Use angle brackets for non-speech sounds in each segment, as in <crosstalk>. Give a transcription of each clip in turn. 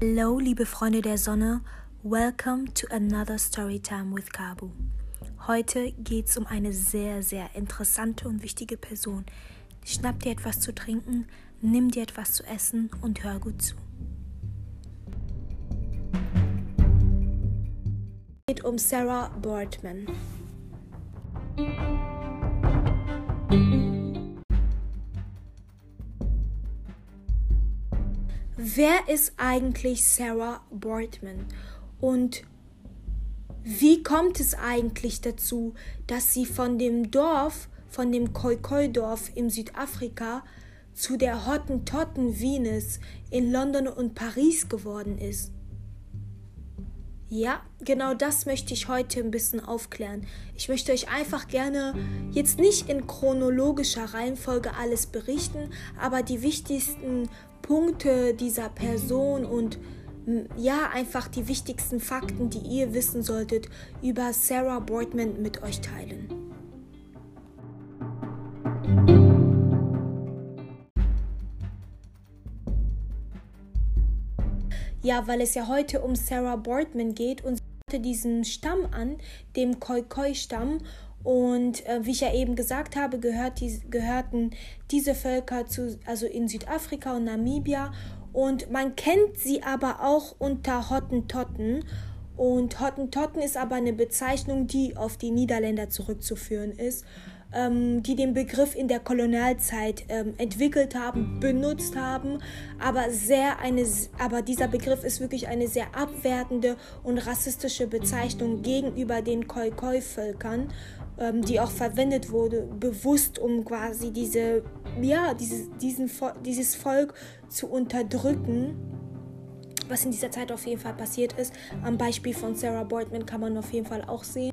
Hallo, liebe Freunde der Sonne. Welcome to another Storytime with Kabu. Heute geht es um eine sehr, sehr interessante und wichtige Person. Schnapp dir etwas zu trinken, nimm dir etwas zu essen und hör gut zu. Es geht um Sarah Boardman. Wer ist eigentlich Sarah Boardman? Und wie kommt es eigentlich dazu, dass sie von dem Dorf, von dem Khoikhoi-Dorf in Südafrika zu der Hottentotten Venus in London und Paris geworden ist? Ja, genau das möchte ich heute ein bisschen aufklären. Ich möchte euch einfach gerne jetzt nicht in chronologischer Reihenfolge alles berichten, aber die wichtigsten Punkte dieser Person und ja, einfach die wichtigsten Fakten, die ihr wissen solltet, über Sarah Boardman mit euch teilen. Ja, weil es ja heute um Sarah Boardman geht und sie hatte diesen Stamm an, dem Khoikhoi-Stamm. Und äh, wie ich ja eben gesagt habe, gehört die, gehörten diese Völker zu, also in Südafrika und Namibia. Und man kennt sie aber auch unter Hottentotten. Und Hottentotten ist aber eine Bezeichnung, die auf die Niederländer zurückzuführen ist ähm, die den Begriff in der Kolonialzeit ähm, entwickelt haben, benutzt haben, aber sehr eine, aber dieser Begriff ist wirklich eine sehr abwertende und rassistische Bezeichnung gegenüber den Khoi-Khoi-Völkern, ähm, die auch verwendet wurde, bewusst um quasi diese, ja, dieses, diesen, dieses Volk zu unterdrücken was in dieser Zeit auf jeden Fall passiert ist. Am Beispiel von Sarah Boardman kann man auf jeden Fall auch sehen.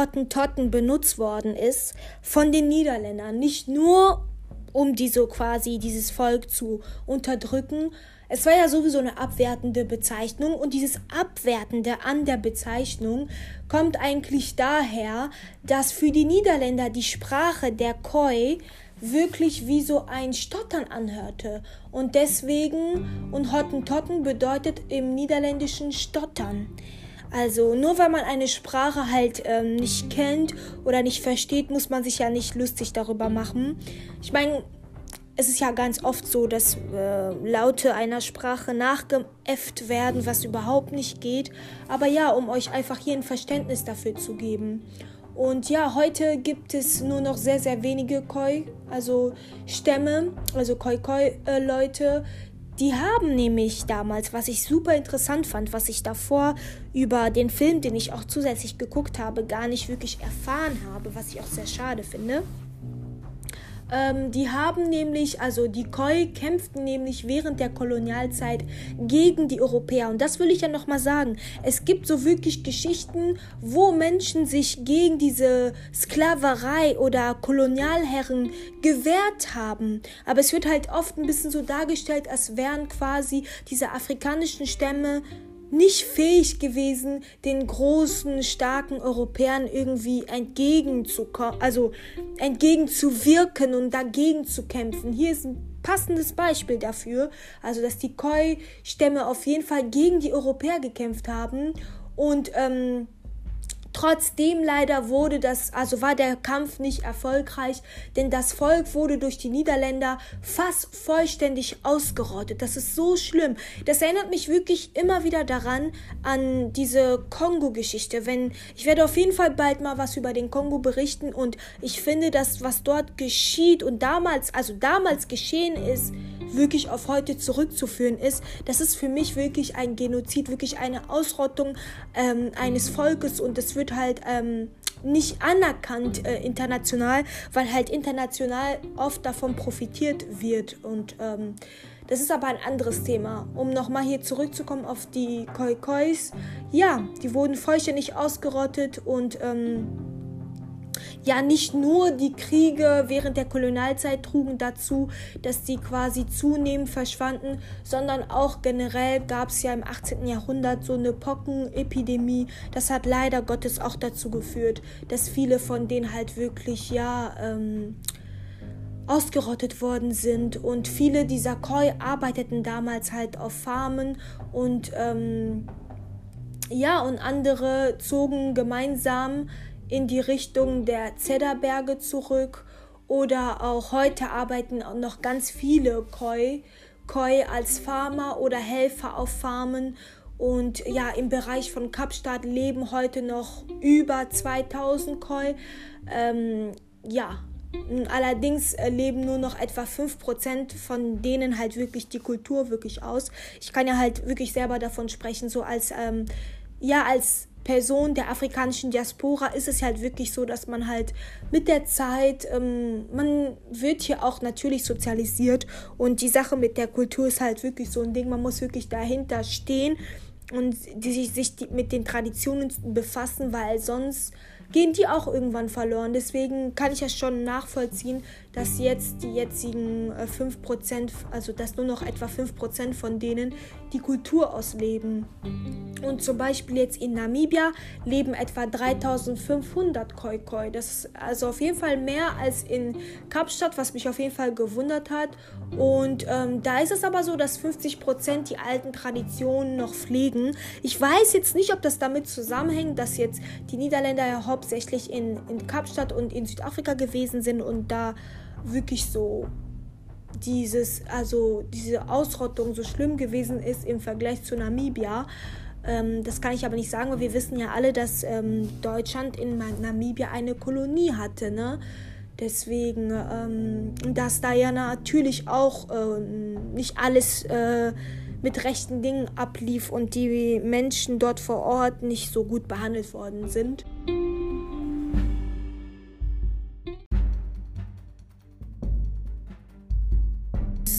Hottentotten benutzt worden ist von den Niederländern. Nicht nur, um die so quasi dieses Volk zu unterdrücken. Es war ja sowieso eine abwertende Bezeichnung und dieses Abwertende an der Bezeichnung kommt eigentlich daher, dass für die Niederländer die Sprache der Koi wirklich wie so ein Stottern anhörte. Und deswegen, und Hottentotten bedeutet im Niederländischen Stottern. Also nur weil man eine Sprache halt ähm, nicht kennt oder nicht versteht, muss man sich ja nicht lustig darüber machen. Ich meine, es ist ja ganz oft so, dass äh, Laute einer Sprache nachgeäfft werden, was überhaupt nicht geht. Aber ja, um euch einfach hier ein Verständnis dafür zu geben. Und ja, heute gibt es nur noch sehr, sehr wenige Koi, also Stämme, also Koi-Koi-Leute, die haben nämlich damals, was ich super interessant fand, was ich davor über den Film, den ich auch zusätzlich geguckt habe, gar nicht wirklich erfahren habe, was ich auch sehr schade finde. Ähm, die haben nämlich, also die Khoi kämpften nämlich während der Kolonialzeit gegen die Europäer. Und das will ich ja nochmal sagen. Es gibt so wirklich Geschichten, wo Menschen sich gegen diese Sklaverei oder Kolonialherren gewehrt haben. Aber es wird halt oft ein bisschen so dargestellt, als wären quasi diese afrikanischen Stämme nicht fähig gewesen, den großen, starken Europäern irgendwie entgegenzukommen, also entgegenzuwirken und dagegen zu kämpfen. Hier ist ein passendes Beispiel dafür, also dass die Khoi-Stämme auf jeden Fall gegen die Europäer gekämpft haben und ähm, Trotzdem leider wurde das, also war der Kampf nicht erfolgreich, denn das Volk wurde durch die Niederländer fast vollständig ausgerottet. Das ist so schlimm. Das erinnert mich wirklich immer wieder daran an diese Kongo-Geschichte. Wenn ich werde auf jeden Fall bald mal was über den Kongo berichten und ich finde, dass was dort geschieht und damals, also damals geschehen ist, wirklich auf heute zurückzuführen ist. Das ist für mich wirklich ein Genozid, wirklich eine Ausrottung ähm, eines Volkes und es wird halt ähm, nicht anerkannt äh, international, weil halt international oft davon profitiert wird und ähm, das ist aber ein anderes Thema. Um nochmal hier zurückzukommen auf die Khoikhois. Ja, die wurden vollständig ausgerottet und ähm, ja nicht nur die Kriege während der Kolonialzeit trugen dazu, dass sie quasi zunehmend verschwanden, sondern auch generell gab es ja im 18. Jahrhundert so eine Pockenepidemie. Das hat leider Gottes auch dazu geführt, dass viele von denen halt wirklich ja ähm, ausgerottet worden sind. Und viele dieser Koi arbeiteten damals halt auf Farmen und ähm, ja, und andere zogen gemeinsam in die Richtung der Zedderberge zurück. Oder auch heute arbeiten noch ganz viele Koi, Koi als Farmer oder Helfer auf Farmen. Und ja, im Bereich von Kapstadt leben heute noch über 2000 Koi. Ähm, ja, Allerdings äh, leben nur noch etwa 5% von denen halt wirklich die Kultur wirklich aus. Ich kann ja halt wirklich selber davon sprechen, so als, ähm, ja, als Person der afrikanischen Diaspora ist es halt wirklich so, dass man halt mit der Zeit, ähm, man wird hier auch natürlich sozialisiert und die Sache mit der Kultur ist halt wirklich so ein Ding, man muss wirklich dahinter stehen und die, sich die, mit den Traditionen befassen, weil sonst gehen die auch irgendwann verloren. Deswegen kann ich ja schon nachvollziehen, dass jetzt die jetzigen äh, 5%, also dass nur noch etwa 5% von denen die Kultur ausleben. Und zum Beispiel jetzt in Namibia leben etwa 3500 Khoi-Khoi. Das ist also auf jeden Fall mehr als in Kapstadt, was mich auf jeden Fall gewundert hat. Und ähm, da ist es aber so, dass 50% die alten Traditionen noch pflegen. Ich weiß jetzt nicht, ob das damit zusammenhängt, dass jetzt die Niederländer ja hauptsächlich in, in Kapstadt und in Südafrika gewesen sind und da wirklich so dieses, also diese Ausrottung so schlimm gewesen ist im Vergleich zu Namibia. Ähm, das kann ich aber nicht sagen, weil wir wissen ja alle, dass ähm, Deutschland in Namibia eine Kolonie hatte, ne? Deswegen, ähm, dass da ja natürlich auch äh, nicht alles äh, mit rechten Dingen ablief und die Menschen dort vor Ort nicht so gut behandelt worden sind.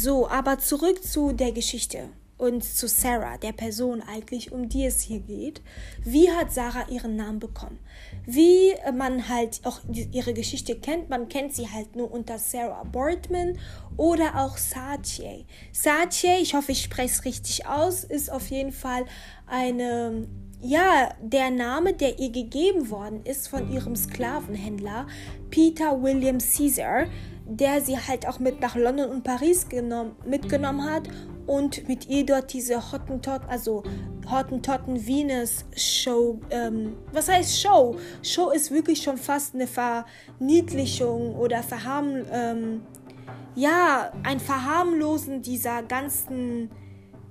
So, aber zurück zu der Geschichte und zu Sarah, der Person eigentlich, um die es hier geht. Wie hat Sarah ihren Namen bekommen? Wie man halt auch ihre Geschichte kennt, man kennt sie halt nur unter Sarah Boardman oder auch Satye. Satye, ich hoffe, ich spreche es richtig aus, ist auf jeden Fall eine ja, der Name, der ihr gegeben worden ist von ihrem Sklavenhändler Peter William Caesar, der sie halt auch mit nach London und Paris genommen, mitgenommen hat und mit ihr dort diese Hottentot, also Hottentotten Venus Show, ähm, was heißt Show? Show ist wirklich schon fast eine Verniedlichung oder Verharm, ähm, ja, ein Verharmlosen dieser ganzen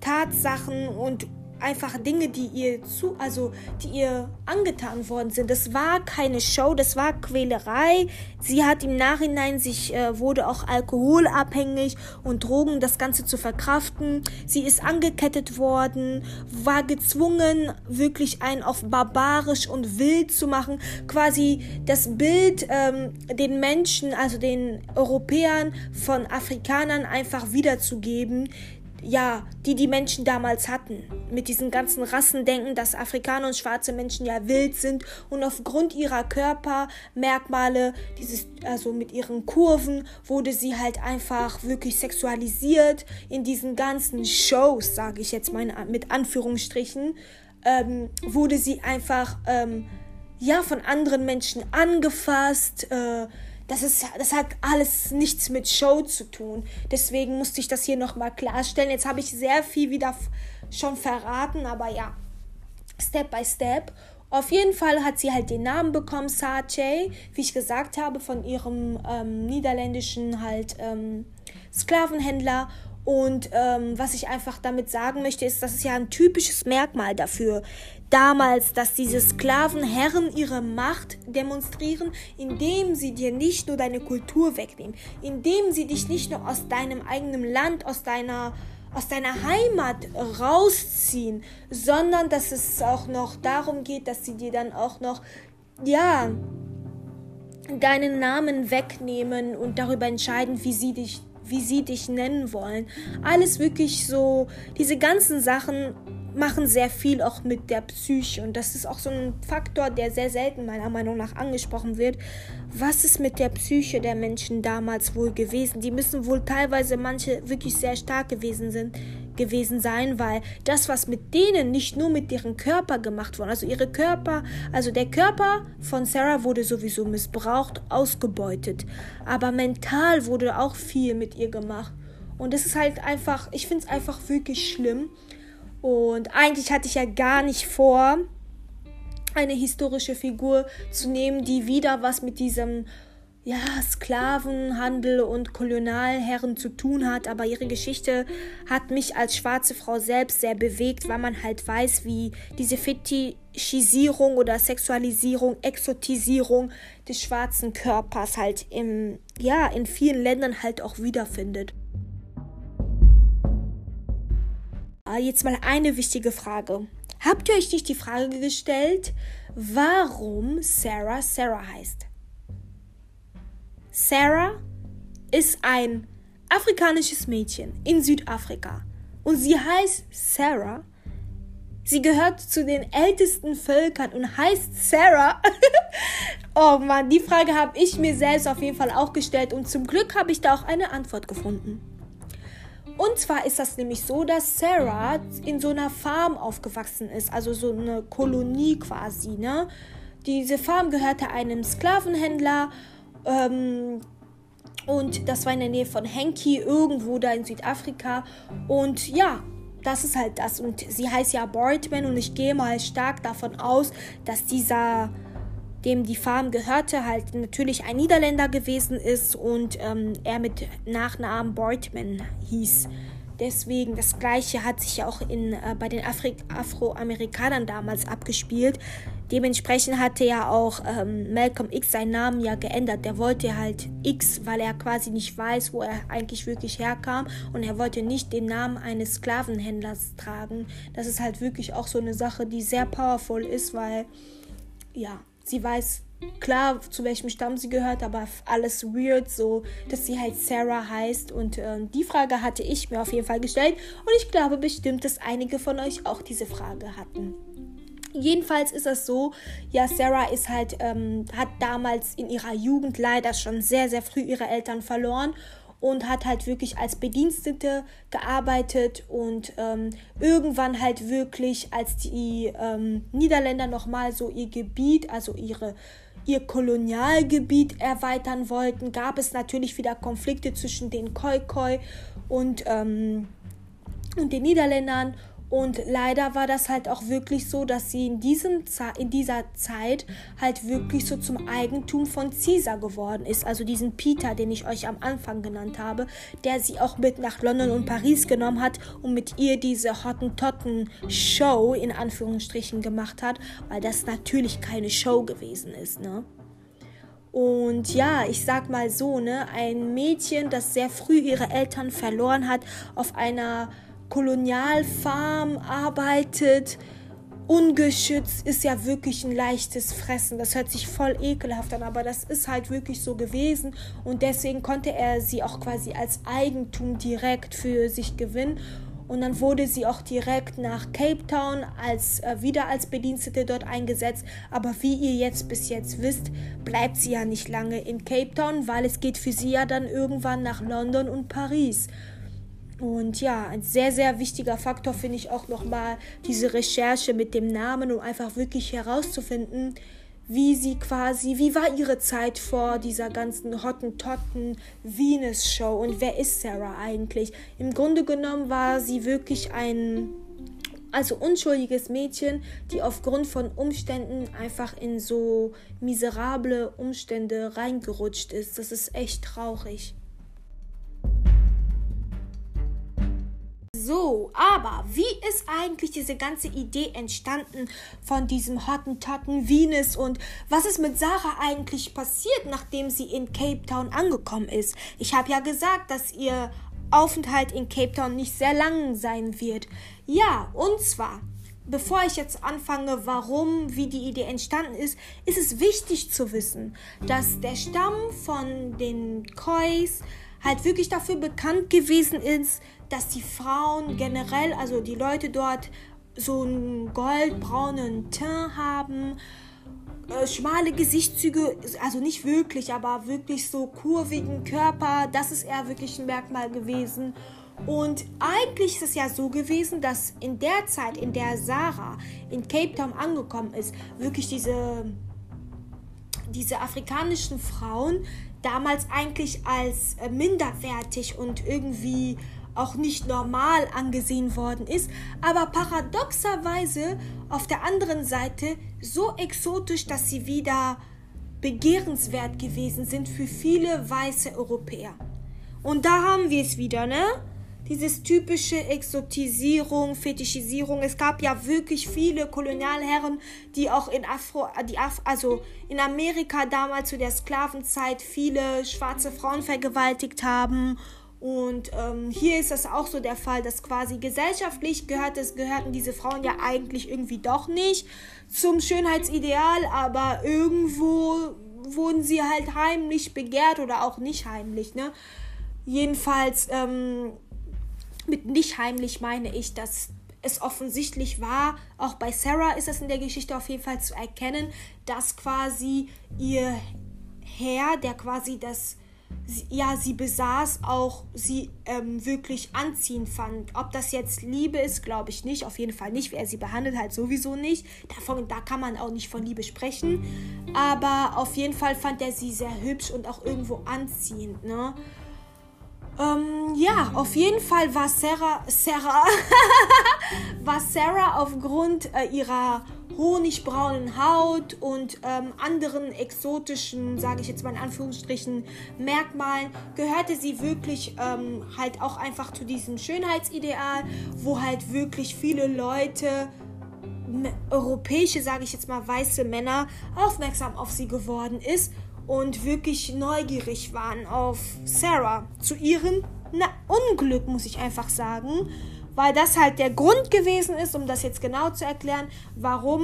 Tatsachen und einfach Dinge, die ihr zu, also die ihr angetan worden sind. Das war keine Show, das war Quälerei. Sie hat im Nachhinein sich äh, wurde auch alkoholabhängig und Drogen das Ganze zu verkraften. Sie ist angekettet worden, war gezwungen, wirklich ein auf barbarisch und wild zu machen, quasi das Bild ähm, den Menschen, also den Europäern von Afrikanern einfach wiederzugeben ja, die die Menschen damals hatten. Mit diesen ganzen Rassendenken, dass Afrikaner und schwarze Menschen ja wild sind und aufgrund ihrer Körpermerkmale, dieses, also mit ihren Kurven, wurde sie halt einfach wirklich sexualisiert in diesen ganzen Shows, sage ich jetzt mal mit Anführungsstrichen, ähm, wurde sie einfach, ähm, ja, von anderen Menschen angefasst, äh, das, ist, das hat alles nichts mit Show zu tun. Deswegen musste ich das hier nochmal klarstellen. Jetzt habe ich sehr viel wieder schon verraten, aber ja, Step by Step. Auf jeden Fall hat sie halt den Namen bekommen, Sache, wie ich gesagt habe, von ihrem ähm, niederländischen halt ähm, Sklavenhändler. Und ähm, was ich einfach damit sagen möchte, ist, das ist ja ein typisches Merkmal dafür damals, dass diese Sklavenherren ihre Macht demonstrieren, indem sie dir nicht nur deine Kultur wegnehmen, indem sie dich nicht nur aus deinem eigenen Land, aus deiner aus deiner Heimat rausziehen, sondern dass es auch noch darum geht, dass sie dir dann auch noch ja deinen Namen wegnehmen und darüber entscheiden, wie sie dich wie sie dich nennen wollen. Alles wirklich so diese ganzen Sachen machen sehr viel auch mit der Psyche. Und das ist auch so ein Faktor, der sehr selten meiner Meinung nach angesprochen wird. Was ist mit der Psyche der Menschen damals wohl gewesen? Die müssen wohl teilweise manche wirklich sehr stark gewesen sind, gewesen sein, weil das, was mit denen nicht nur mit deren Körper gemacht wurde, also ihre Körper, also der Körper von Sarah wurde sowieso missbraucht, ausgebeutet, aber mental wurde auch viel mit ihr gemacht. Und das ist halt einfach, ich finde es einfach wirklich schlimm. Und eigentlich hatte ich ja gar nicht vor, eine historische Figur zu nehmen, die wieder was mit diesem ja, Sklavenhandel und Kolonialherren zu tun hat, aber ihre Geschichte hat mich als schwarze Frau selbst sehr bewegt, weil man halt weiß, wie diese Fetischisierung oder Sexualisierung, Exotisierung des schwarzen Körpers halt im, ja, in vielen Ländern halt auch wiederfindet. Jetzt mal eine wichtige Frage. Habt ihr euch nicht die Frage gestellt, warum Sarah Sarah heißt? Sarah ist ein afrikanisches Mädchen in Südafrika und sie heißt Sarah. Sie gehört zu den ältesten Völkern und heißt Sarah. <laughs> oh Mann, die Frage habe ich mir selbst auf jeden Fall auch gestellt und zum Glück habe ich da auch eine Antwort gefunden. Und zwar ist das nämlich so, dass Sarah in so einer Farm aufgewachsen ist, also so eine Kolonie quasi, ne? Diese Farm gehörte einem Sklavenhändler ähm, und das war in der Nähe von Henki, irgendwo da in Südafrika. Und ja, das ist halt das. Und sie heißt ja Boardman und ich gehe mal stark davon aus, dass dieser, dem die Farm gehörte, halt natürlich ein Niederländer gewesen ist und ähm, er mit Nachnamen Boardman hieß. Deswegen, das gleiche hat sich ja auch in, äh, bei den Afri Afroamerikanern damals abgespielt. Dementsprechend hatte ja auch ähm, Malcolm X seinen Namen ja geändert. Der wollte halt X, weil er quasi nicht weiß, wo er eigentlich wirklich herkam. Und er wollte nicht den Namen eines Sklavenhändlers tragen. Das ist halt wirklich auch so eine Sache, die sehr powerful ist, weil ja, sie weiß klar, zu welchem Stamm sie gehört, aber alles weird, so dass sie halt Sarah heißt. Und äh, die Frage hatte ich mir auf jeden Fall gestellt. Und ich glaube bestimmt, dass einige von euch auch diese Frage hatten. Jedenfalls ist es so, ja, Sarah ist halt, ähm, hat damals in ihrer Jugend leider schon sehr, sehr früh ihre Eltern verloren und hat halt wirklich als Bedienstete gearbeitet und ähm, irgendwann halt wirklich, als die ähm, Niederländer nochmal so ihr Gebiet, also ihre ihr Kolonialgebiet erweitern wollten, gab es natürlich wieder Konflikte zwischen den Khoikhoi und, ähm, und den Niederländern und leider war das halt auch wirklich so, dass sie in, diesem in dieser Zeit halt wirklich so zum Eigentum von Caesar geworden ist. Also diesen Peter, den ich euch am Anfang genannt habe, der sie auch mit nach London und Paris genommen hat und mit ihr diese Hottentotten-Show in Anführungsstrichen gemacht hat, weil das natürlich keine Show gewesen ist, ne? Und ja, ich sag mal so, ne, ein Mädchen, das sehr früh ihre Eltern verloren hat, auf einer Kolonialfarm arbeitet, ungeschützt, ist ja wirklich ein leichtes Fressen. Das hört sich voll ekelhaft an, aber das ist halt wirklich so gewesen und deswegen konnte er sie auch quasi als Eigentum direkt für sich gewinnen. Und dann wurde sie auch direkt nach Cape Town als äh, wieder als Bedienstete dort eingesetzt. Aber wie ihr jetzt bis jetzt wisst, bleibt sie ja nicht lange in Cape Town, weil es geht für sie ja dann irgendwann nach London und Paris. Und ja, ein sehr, sehr wichtiger Faktor finde ich auch nochmal diese Recherche mit dem Namen, um einfach wirklich herauszufinden, wie sie quasi, wie war ihre Zeit vor dieser ganzen Hottentotten Venus Show und wer ist Sarah eigentlich? Im Grunde genommen war sie wirklich ein also unschuldiges Mädchen, die aufgrund von Umständen einfach in so miserable Umstände reingerutscht ist. Das ist echt traurig. So, aber wie ist eigentlich diese ganze Idee entstanden von diesem Hottentotten Venus und was ist mit Sarah eigentlich passiert, nachdem sie in Cape Town angekommen ist? Ich habe ja gesagt, dass ihr Aufenthalt in Cape Town nicht sehr lang sein wird. Ja, und zwar bevor ich jetzt anfange, warum, wie die Idee entstanden ist, ist es wichtig zu wissen, dass der Stamm von den Kois halt wirklich dafür bekannt gewesen ist, dass die Frauen generell, also die Leute dort, so einen goldbraunen Teint haben, äh, schmale Gesichtszüge, also nicht wirklich, aber wirklich so kurvigen Körper. Das ist eher wirklich ein Merkmal gewesen. Und eigentlich ist es ja so gewesen, dass in der Zeit, in der Sarah in Cape Town angekommen ist, wirklich diese, diese afrikanischen Frauen damals eigentlich als äh, minderwertig und irgendwie auch nicht normal angesehen worden ist, aber paradoxerweise auf der anderen Seite so exotisch, dass sie wieder begehrenswert gewesen sind für viele weiße Europäer. Und da haben wir es wieder, ne? Dieses typische Exotisierung, Fetischisierung. Es gab ja wirklich viele Kolonialherren, die auch in Afro, die Af, also in Amerika damals zu der Sklavenzeit viele schwarze Frauen vergewaltigt haben und ähm, hier ist das auch so der Fall, dass quasi gesellschaftlich gehört es, gehörten diese Frauen ja eigentlich irgendwie doch nicht zum Schönheitsideal, aber irgendwo wurden sie halt heimlich begehrt oder auch nicht heimlich, ne? Jedenfalls, ähm, mit nicht heimlich meine ich, dass es offensichtlich war, auch bei Sarah ist das in der Geschichte auf jeden Fall zu erkennen, dass quasi ihr Herr, der quasi das sie, ja, sie besaß, auch sie ähm, wirklich anziehend fand. Ob das jetzt Liebe ist, glaube ich nicht. Auf jeden Fall nicht. Wer sie behandelt, halt sowieso nicht. Davon, da kann man auch nicht von Liebe sprechen. Aber auf jeden Fall fand er sie sehr hübsch und auch irgendwo anziehend, ne? Ähm, ja, auf jeden Fall war Sarah, Sarah, <laughs> war Sarah aufgrund äh, ihrer honigbraunen Haut und ähm, anderen exotischen, sage ich jetzt mal in Anführungsstrichen, Merkmalen, gehörte sie wirklich ähm, halt auch einfach zu diesem Schönheitsideal, wo halt wirklich viele Leute, europäische, sage ich jetzt mal, weiße Männer, aufmerksam auf sie geworden ist und wirklich neugierig waren auf Sarah. Zu ihrem na, Unglück, muss ich einfach sagen weil das halt der Grund gewesen ist, um das jetzt genau zu erklären, warum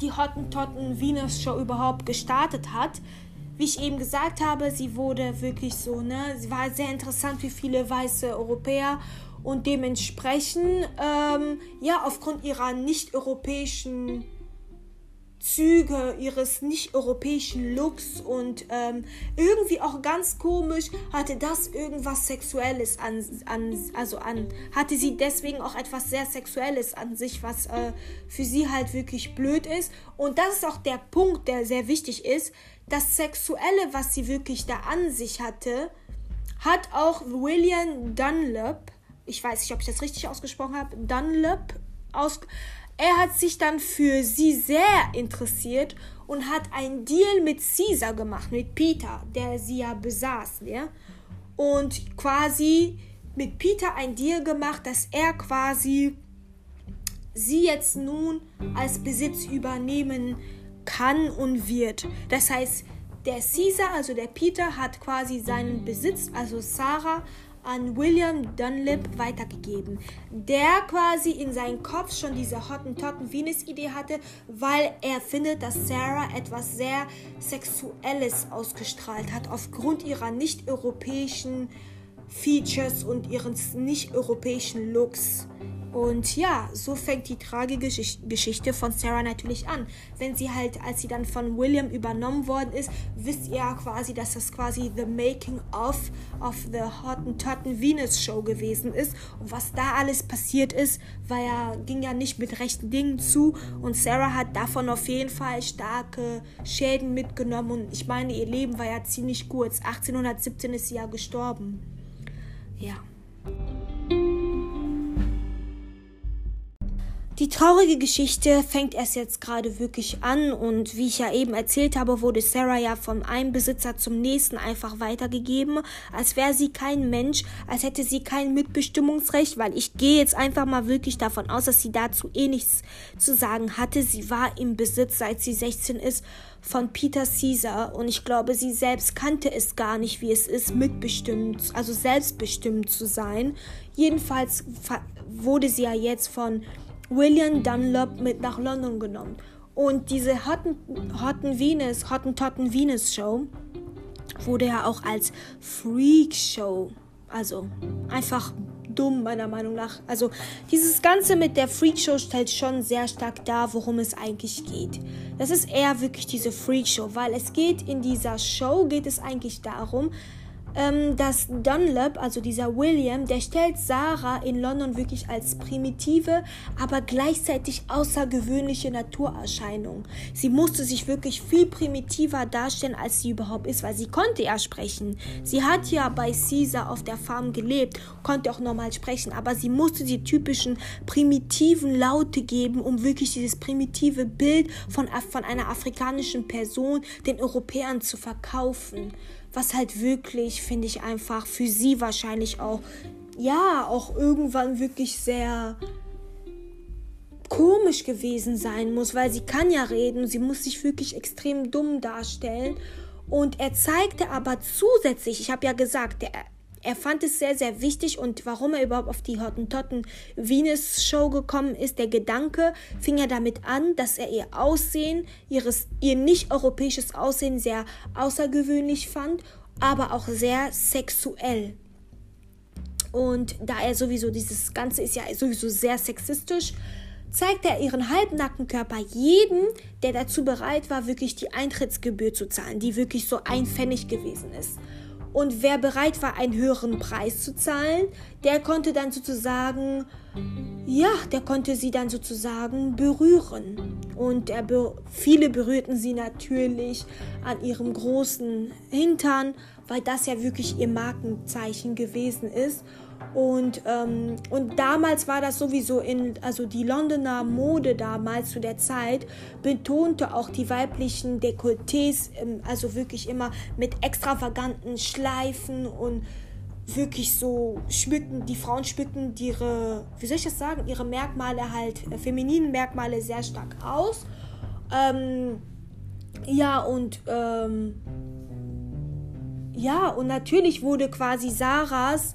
die Hottentotten Venus Show überhaupt gestartet hat. Wie ich eben gesagt habe, sie wurde wirklich so, ne, sie war sehr interessant für viele weiße Europäer und dementsprechend, ähm, ja, aufgrund ihrer nicht-europäischen Züge ihres nicht-europäischen Looks und ähm, irgendwie auch ganz komisch hatte das irgendwas Sexuelles an, an, also an, hatte sie deswegen auch etwas sehr Sexuelles an sich, was äh, für sie halt wirklich blöd ist. Und das ist auch der Punkt, der sehr wichtig ist. Das Sexuelle, was sie wirklich da an sich hatte, hat auch William Dunlop, ich weiß nicht, ob ich das richtig ausgesprochen habe, Dunlop aus er hat sich dann für sie sehr interessiert und hat einen Deal mit Caesar gemacht, mit Peter, der sie ja besaß, ja. Und quasi mit Peter ein Deal gemacht, dass er quasi sie jetzt nun als Besitz übernehmen kann und wird. Das heißt, der Caesar, also der Peter, hat quasi seinen Besitz, also Sarah, an William Dunlip weitergegeben, der quasi in seinem Kopf schon diese Hottentotten Venus Idee hatte, weil er findet, dass Sarah etwas sehr Sexuelles ausgestrahlt hat aufgrund ihrer nicht-europäischen Features und ihres nicht-europäischen Looks. Und ja, so fängt die tragische Geschichte von Sarah natürlich an. Wenn sie halt, als sie dann von William übernommen worden ist, wisst ihr ja quasi, dass das quasi the making of of the Hottentotten Venus Show gewesen ist. Und was da alles passiert ist, war ja, ging ja nicht mit rechten Dingen zu. Und Sarah hat davon auf jeden Fall starke Schäden mitgenommen. Und ich meine, ihr Leben war ja ziemlich kurz. 1817 ist sie ja gestorben. Ja. Die traurige Geschichte fängt erst jetzt gerade wirklich an und wie ich ja eben erzählt habe, wurde Sarah ja von einem Besitzer zum nächsten einfach weitergegeben, als wäre sie kein Mensch, als hätte sie kein Mitbestimmungsrecht, weil ich gehe jetzt einfach mal wirklich davon aus, dass sie dazu eh nichts zu sagen hatte. Sie war im Besitz, seit sie 16 ist, von Peter Caesar und ich glaube, sie selbst kannte es gar nicht, wie es ist, mitbestimmt, also selbstbestimmt zu sein. Jedenfalls wurde sie ja jetzt von William Dunlop mit nach London genommen. Und diese Hotten, Hotten Venus, Hottentotten Venus Show wurde ja auch als Freak Show, also einfach dumm, meiner Meinung nach. Also, dieses Ganze mit der Freakshow stellt schon sehr stark dar, worum es eigentlich geht. Das ist eher wirklich diese Freakshow, weil es geht in dieser Show, geht es eigentlich darum, ähm, dass Dunlop, also dieser William, der stellt Sarah in London wirklich als primitive, aber gleichzeitig außergewöhnliche Naturerscheinung. Sie musste sich wirklich viel primitiver darstellen, als sie überhaupt ist, weil sie konnte ja sprechen. Sie hat ja bei Caesar auf der Farm gelebt, konnte auch normal sprechen, aber sie musste die typischen primitiven Laute geben, um wirklich dieses primitive Bild von, von einer afrikanischen Person den Europäern zu verkaufen was halt wirklich, finde ich einfach für sie wahrscheinlich auch, ja, auch irgendwann wirklich sehr komisch gewesen sein muss, weil sie kann ja reden, sie muss sich wirklich extrem dumm darstellen. Und er zeigte aber zusätzlich, ich habe ja gesagt, der, er fand es sehr, sehr wichtig und warum er überhaupt auf die Hottentotten Venus Show gekommen ist, der Gedanke fing ja damit an, dass er ihr Aussehen, ihres, ihr nicht europäisches Aussehen sehr außergewöhnlich fand, aber auch sehr sexuell. Und da er sowieso dieses Ganze ist ja sowieso sehr sexistisch, zeigte er ihren halbnackten Körper jedem, der dazu bereit war, wirklich die Eintrittsgebühr zu zahlen, die wirklich so ein Pfennig gewesen ist. Und wer bereit war, einen höheren Preis zu zahlen, der konnte dann sozusagen, ja, der konnte sie dann sozusagen berühren. Und er, viele berührten sie natürlich an ihrem großen Hintern, weil das ja wirklich ihr Markenzeichen gewesen ist. Und, ähm, und damals war das sowieso in, also die Londoner Mode damals zu der Zeit betonte auch die weiblichen Dekolletés, ähm, also wirklich immer mit extravaganten Schleifen und wirklich so schmücken, die Frauen schmücken ihre, wie soll ich das sagen, ihre Merkmale halt, äh, femininen Merkmale sehr stark aus. Ähm, ja, und ähm, ja, und natürlich wurde quasi Sarahs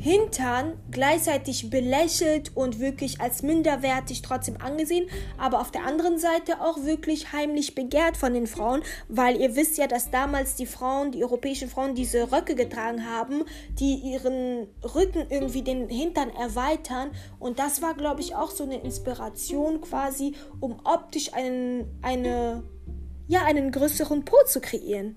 Hintern gleichzeitig belächelt und wirklich als minderwertig trotzdem angesehen, aber auf der anderen Seite auch wirklich heimlich begehrt von den Frauen, weil ihr wisst ja, dass damals die Frauen, die europäischen Frauen diese Röcke getragen haben, die ihren Rücken irgendwie den Hintern erweitern und das war glaube ich auch so eine Inspiration quasi, um optisch einen eine ja einen größeren Po zu kreieren.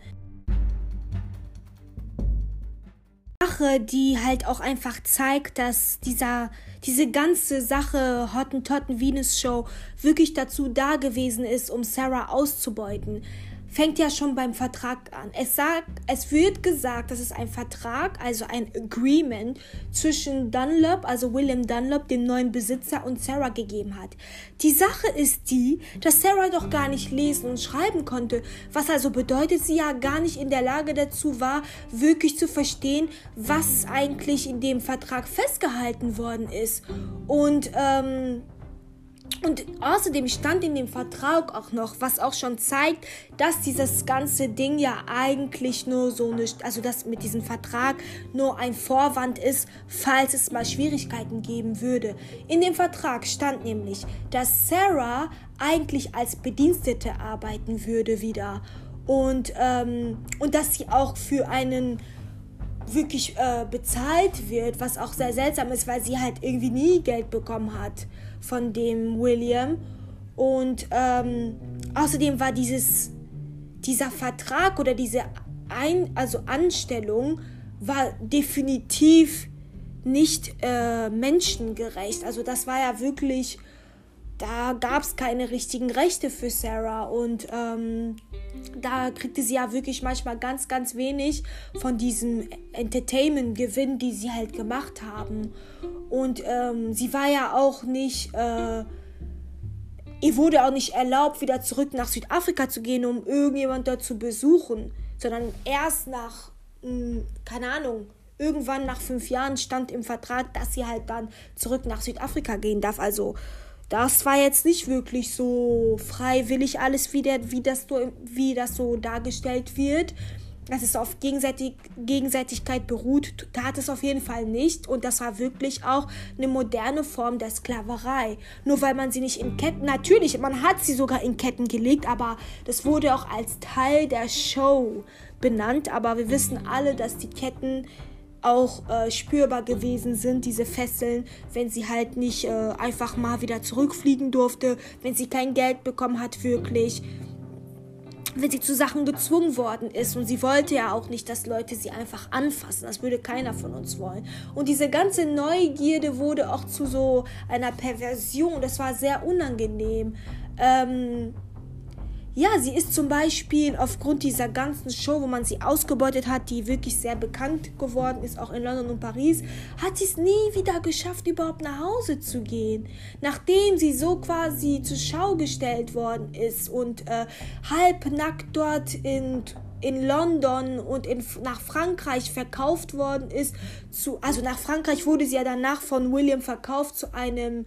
Sache, die halt auch einfach zeigt, dass dieser, diese ganze Sache Hottentotten Venus Show wirklich dazu da gewesen ist, um Sarah auszubeuten fängt ja schon beim Vertrag an. Es, sagt, es wird gesagt, dass es ein Vertrag, also ein Agreement zwischen Dunlop, also William Dunlop, dem neuen Besitzer, und Sarah gegeben hat. Die Sache ist die, dass Sarah doch gar nicht lesen und schreiben konnte, was also bedeutet, sie ja gar nicht in der Lage dazu war, wirklich zu verstehen, was eigentlich in dem Vertrag festgehalten worden ist. Und ähm, und außerdem stand in dem Vertrag auch noch, was auch schon zeigt, dass dieses ganze Ding ja eigentlich nur so eine, also dass mit diesem Vertrag nur ein Vorwand ist, falls es mal Schwierigkeiten geben würde. In dem Vertrag stand nämlich, dass Sarah eigentlich als Bedienstete arbeiten würde wieder und, ähm, und dass sie auch für einen wirklich äh, bezahlt wird, was auch sehr seltsam ist, weil sie halt irgendwie nie Geld bekommen hat von dem William. Und ähm, außerdem war dieses, dieser Vertrag oder diese Ein also Anstellung war definitiv nicht äh, menschengerecht. Also das war ja wirklich, da gab es keine richtigen Rechte für Sarah und ähm, da kriegte sie ja wirklich manchmal ganz, ganz wenig von diesem Entertainment-Gewinn, die sie halt gemacht haben. Und ähm, sie war ja auch nicht, äh, ihr wurde auch nicht erlaubt, wieder zurück nach Südafrika zu gehen, um irgendjemand dort zu besuchen, sondern erst nach, mh, hm, keine Ahnung, irgendwann nach fünf Jahren stand im Vertrag, dass sie halt dann zurück nach Südafrika gehen darf. Also das war jetzt nicht wirklich so freiwillig alles, wie, der, wie, das, so, wie das so dargestellt wird. Dass es auf Gegenseitig Gegenseitigkeit beruht, tat es auf jeden Fall nicht. Und das war wirklich auch eine moderne Form der Sklaverei. Nur weil man sie nicht in Ketten, natürlich, man hat sie sogar in Ketten gelegt, aber das wurde auch als Teil der Show benannt. Aber wir wissen alle, dass die Ketten auch äh, spürbar gewesen sind, diese Fesseln, wenn sie halt nicht äh, einfach mal wieder zurückfliegen durfte, wenn sie kein Geld bekommen hat, wirklich wenn sie zu Sachen gezwungen worden ist. Und sie wollte ja auch nicht, dass Leute sie einfach anfassen. Das würde keiner von uns wollen. Und diese ganze Neugierde wurde auch zu so einer Perversion. Das war sehr unangenehm. Ähm, ja, sie ist zum Beispiel aufgrund dieser ganzen Show, wo man sie ausgebeutet hat, die wirklich sehr bekannt geworden ist, auch in London und Paris, hat sie es nie wieder geschafft, überhaupt nach Hause zu gehen. Nachdem sie so quasi zur Schau gestellt worden ist und äh, halbnackt dort in in London und in, nach Frankreich verkauft worden ist. Zu, also nach Frankreich wurde sie ja danach von William verkauft zu einem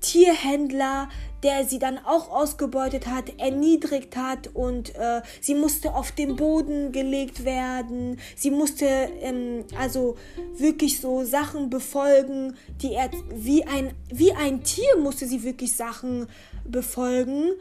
Tierhändler, der sie dann auch ausgebeutet hat, erniedrigt hat und äh, sie musste auf den Boden gelegt werden. Sie musste ähm, also wirklich so Sachen befolgen, die er wie ein wie ein Tier musste sie wirklich Sachen befolgen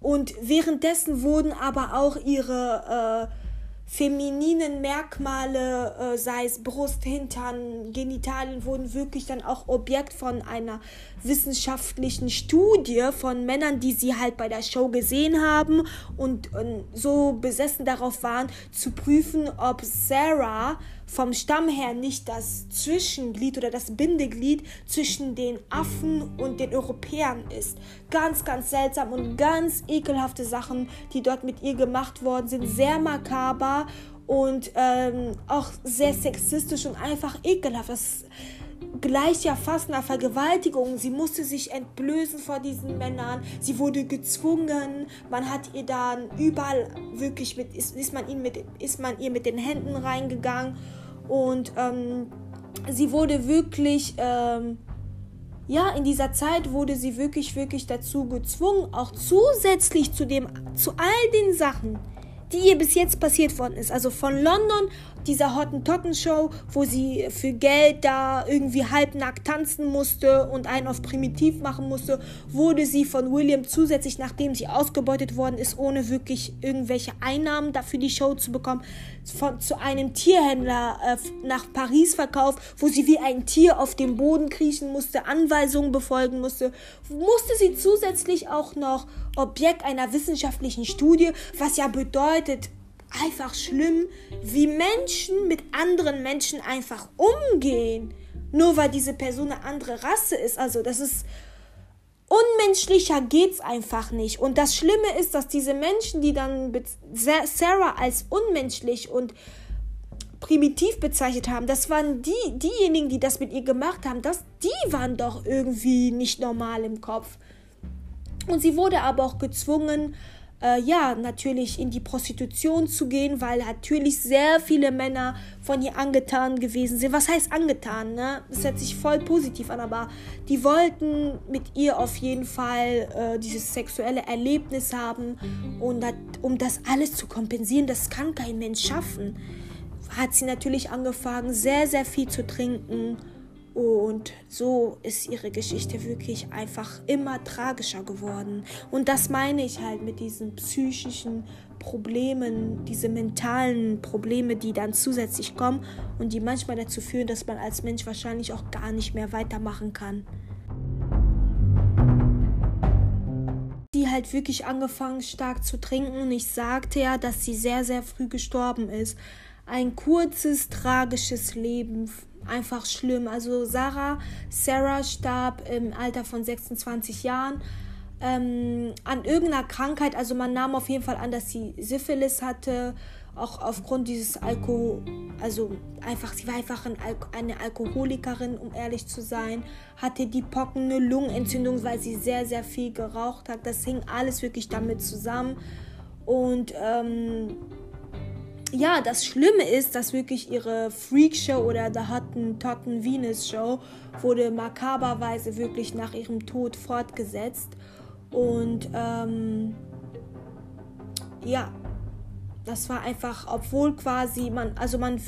und währenddessen wurden aber auch ihre äh, femininen Merkmale, äh, sei es Brust, Hintern, Genitalien, wurden wirklich dann auch Objekt von einer wissenschaftlichen Studie von Männern, die sie halt bei der Show gesehen haben und, und so besessen darauf waren, zu prüfen, ob Sarah vom Stamm her nicht das Zwischenglied oder das Bindeglied zwischen den Affen und den Europäern ist. Ganz, ganz seltsam und ganz ekelhafte Sachen, die dort mit ihr gemacht worden sind. Sehr makaber und ähm, auch sehr sexistisch und einfach ekelhaft. Das gleicht ja fast einer Vergewaltigung. Sie musste sich entblößen vor diesen Männern. Sie wurde gezwungen. Man hat ihr dann überall wirklich mit, ist, ist, man, ihn mit, ist man ihr mit den Händen reingegangen und ähm, sie wurde wirklich, ähm, ja, in dieser Zeit wurde sie wirklich, wirklich dazu gezwungen, auch zusätzlich zu dem, zu all den Sachen, die ihr bis jetzt passiert worden ist. Also von London dieser Hottentotten-Show, wo sie für Geld da irgendwie halbnackt tanzen musste und einen auf primitiv machen musste, wurde sie von William zusätzlich, nachdem sie ausgebeutet worden ist, ohne wirklich irgendwelche Einnahmen dafür die Show zu bekommen, von, zu einem Tierhändler äh, nach Paris verkauft, wo sie wie ein Tier auf dem Boden kriechen musste, Anweisungen befolgen musste, musste sie zusätzlich auch noch Objekt einer wissenschaftlichen Studie, was ja bedeutet, einfach schlimm, wie Menschen mit anderen Menschen einfach umgehen. Nur weil diese Person eine andere Rasse ist. Also das ist unmenschlicher geht's einfach nicht. Und das Schlimme ist, dass diese Menschen, die dann Sarah als unmenschlich und primitiv bezeichnet haben, das waren die, diejenigen, die das mit ihr gemacht haben, das, die waren doch irgendwie nicht normal im Kopf. Und sie wurde aber auch gezwungen, äh, ja, natürlich in die Prostitution zu gehen, weil natürlich sehr viele Männer von ihr angetan gewesen sind. Was heißt angetan, ne? Das hört sich voll positiv an, aber die wollten mit ihr auf jeden Fall äh, dieses sexuelle Erlebnis haben und dat, um das alles zu kompensieren, das kann kein Mensch schaffen. Hat sie natürlich angefangen, sehr, sehr viel zu trinken und so ist ihre Geschichte wirklich einfach immer tragischer geworden. Und das meine ich halt mit diesen psychischen Problemen, diese mentalen Probleme, die dann zusätzlich kommen und die manchmal dazu führen, dass man als Mensch wahrscheinlich auch gar nicht mehr weitermachen kann. Die halt wirklich angefangen stark zu trinken und ich sagte ja, dass sie sehr, sehr früh gestorben ist. Ein kurzes, tragisches Leben einfach schlimm. Also Sarah, Sarah starb im Alter von 26 Jahren ähm, an irgendeiner Krankheit. Also man nahm auf jeden Fall an, dass sie Syphilis hatte, auch aufgrund dieses Alkohol, also einfach, sie war einfach ein Al eine Alkoholikerin, um ehrlich zu sein, hatte die Pocken, eine Lungenentzündung, weil sie sehr, sehr viel geraucht hat. Das hing alles wirklich damit zusammen. Und ähm, ja, das Schlimme ist, dass wirklich ihre Freak-Show oder The Totten Venus Show wurde makaberweise wirklich nach ihrem Tod fortgesetzt. Und ähm, ja, das war einfach, obwohl quasi man, also man,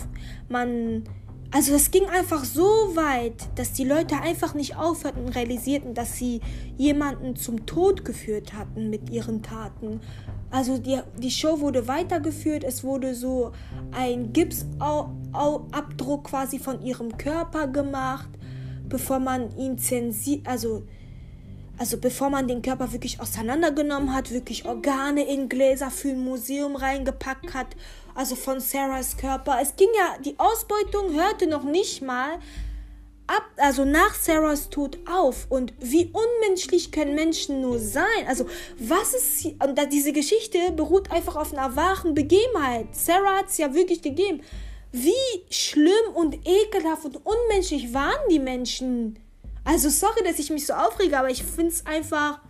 man, also es ging einfach so weit, dass die Leute einfach nicht aufhörten und realisierten, dass sie jemanden zum Tod geführt hatten mit ihren Taten. Also die, die Show wurde weitergeführt, es wurde so ein Gips Abdruck quasi von ihrem Körper gemacht, bevor man ihn zensiert, also also bevor man den Körper wirklich auseinandergenommen hat, wirklich Organe in Gläser für ein Museum reingepackt hat, also von Sarahs Körper. Es ging ja, die Ausbeutung hörte noch nicht mal ab, also nach Sarahs Tod auf. Und wie unmenschlich können Menschen nur sein? Also, was ist hier, und diese Geschichte beruht einfach auf einer wahren Begebenheit. Sarah hat es ja wirklich gegeben. Wie schlimm und ekelhaft und unmenschlich waren die Menschen? Also, sorry, dass ich mich so aufrege, aber ich finde es einfach,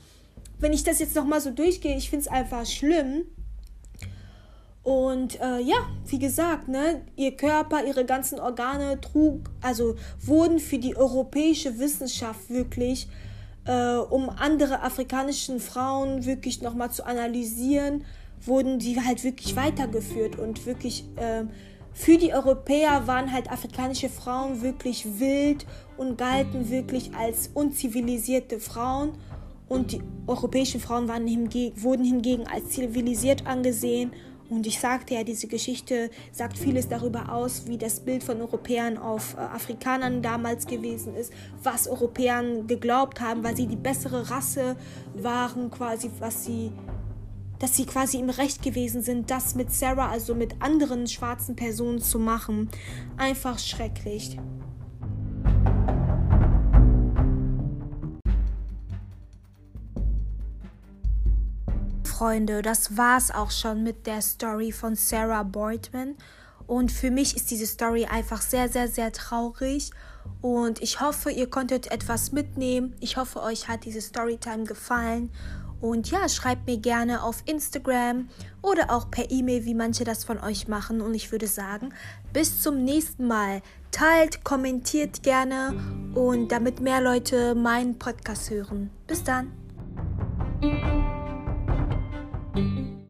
wenn ich das jetzt nochmal so durchgehe, ich finde es einfach schlimm. Und äh, ja, wie gesagt, ne, ihr Körper, ihre ganzen Organe trug, also wurden für die europäische Wissenschaft wirklich, äh, um andere afrikanischen Frauen wirklich nochmal zu analysieren, wurden die halt wirklich weitergeführt und wirklich äh, für die Europäer waren halt afrikanische Frauen wirklich wild und galten wirklich als unzivilisierte Frauen. Und die europäischen Frauen hingegen, wurden hingegen als zivilisiert angesehen und ich sagte ja, diese Geschichte sagt vieles darüber aus, wie das Bild von Europäern auf äh, Afrikanern damals gewesen ist, was Europäern geglaubt haben, weil sie die bessere Rasse waren, quasi, was sie, dass sie quasi im Recht gewesen sind, das mit Sarah, also mit anderen schwarzen Personen zu machen. Einfach schrecklich. Freunde, das war's auch schon mit der Story von Sarah Boydman. Und für mich ist diese Story einfach sehr, sehr, sehr traurig. Und ich hoffe, ihr konntet etwas mitnehmen. Ich hoffe, euch hat diese Storytime gefallen. Und ja, schreibt mir gerne auf Instagram oder auch per E-Mail, wie manche das von euch machen. Und ich würde sagen, bis zum nächsten Mal. Teilt, kommentiert gerne und damit mehr Leute meinen Podcast hören. Bis dann.